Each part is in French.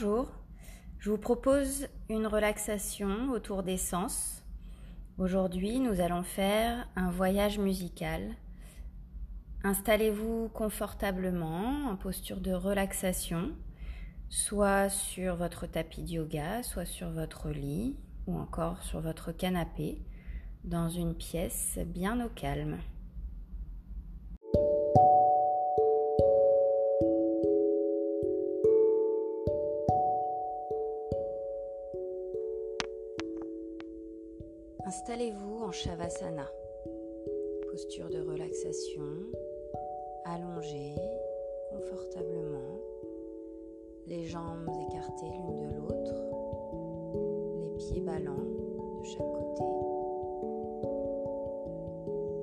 Bonjour, je vous propose une relaxation autour des sens. Aujourd'hui, nous allons faire un voyage musical. Installez-vous confortablement en posture de relaxation, soit sur votre tapis de yoga, soit sur votre lit ou encore sur votre canapé, dans une pièce bien au calme. Installez-vous en Shavasana, posture de relaxation, allongée confortablement, les jambes écartées l'une de l'autre, les pieds ballants de chaque côté,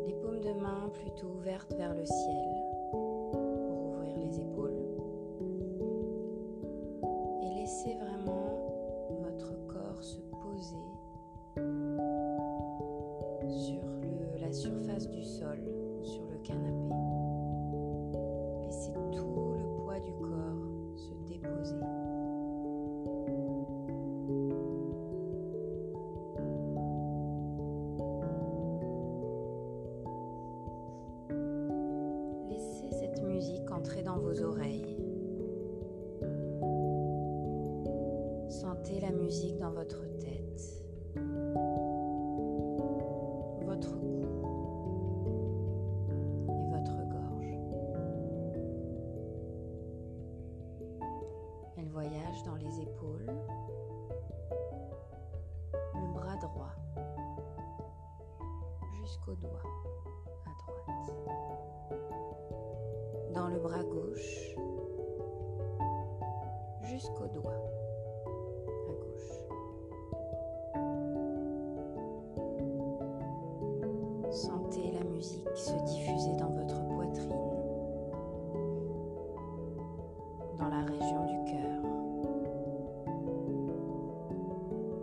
les paumes de main plutôt ouvertes vers le ciel pour ouvrir les épaules, et laissez vraiment votre corps se poser entrer dans vos oreilles. Sentez la musique dans votre tête votre cou et votre gorge. Elle voyage dans les épaules, jusqu'au doigt à droite, dans le bras gauche jusqu'au doigt à gauche. Sentez la musique se diffuser dans votre poitrine, dans la région du cœur.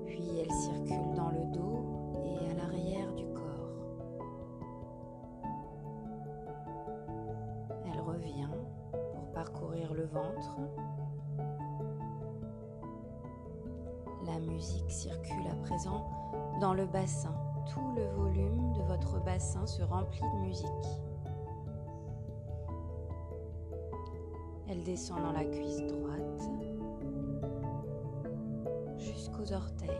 Puis elle circule ventre. La musique circule à présent dans le bassin. Tout le volume de votre bassin se remplit de musique. Elle descend dans la cuisse droite jusqu'aux orteils,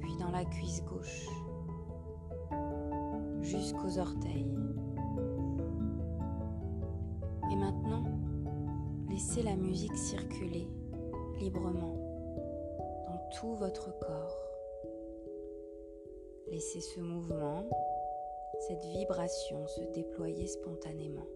puis dans la cuisse gauche jusqu'aux orteils. Laissez la musique circuler librement dans tout votre corps. Laissez ce mouvement, cette vibration se déployer spontanément.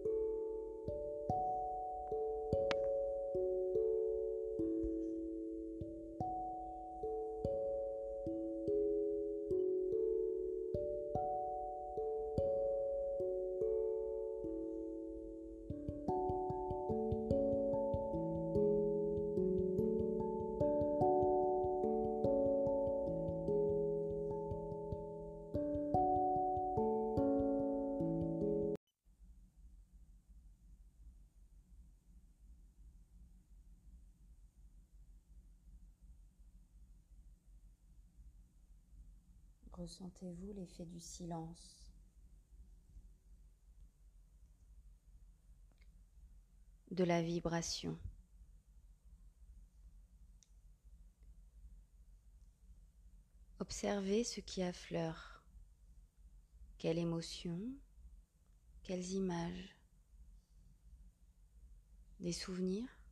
Ressentez-vous l'effet du silence? De la vibration. Observez ce qui affleure. Quelle émotion Quelles images? Des souvenirs?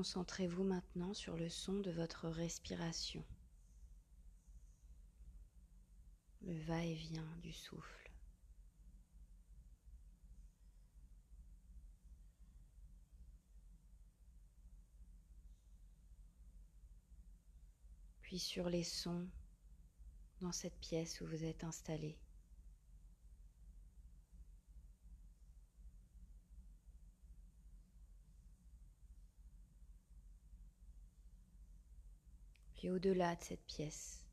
Concentrez-vous maintenant sur le son de votre respiration, le va-et-vient du souffle. Puis sur les sons dans cette pièce où vous êtes installé. Au-delà de cette pièce.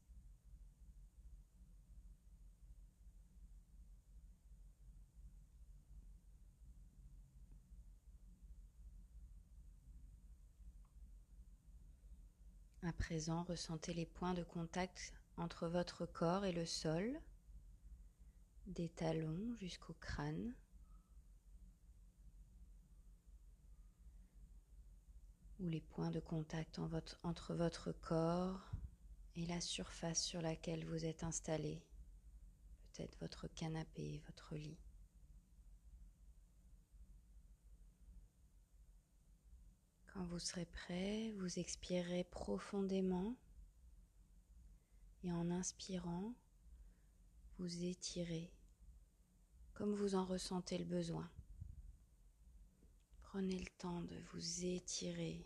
À présent, ressentez les points de contact entre votre corps et le sol, des talons jusqu'au crâne. Ou les points de contact entre votre corps et la surface sur laquelle vous êtes installé, peut-être votre canapé, votre lit. Quand vous serez prêt, vous expirerez profondément et en inspirant, vous étirez comme vous en ressentez le besoin. Prenez le temps de vous étirer.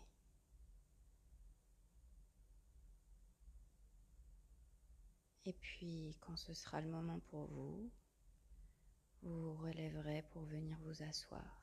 Et puis, quand ce sera le moment pour vous, vous relèverez pour venir vous asseoir.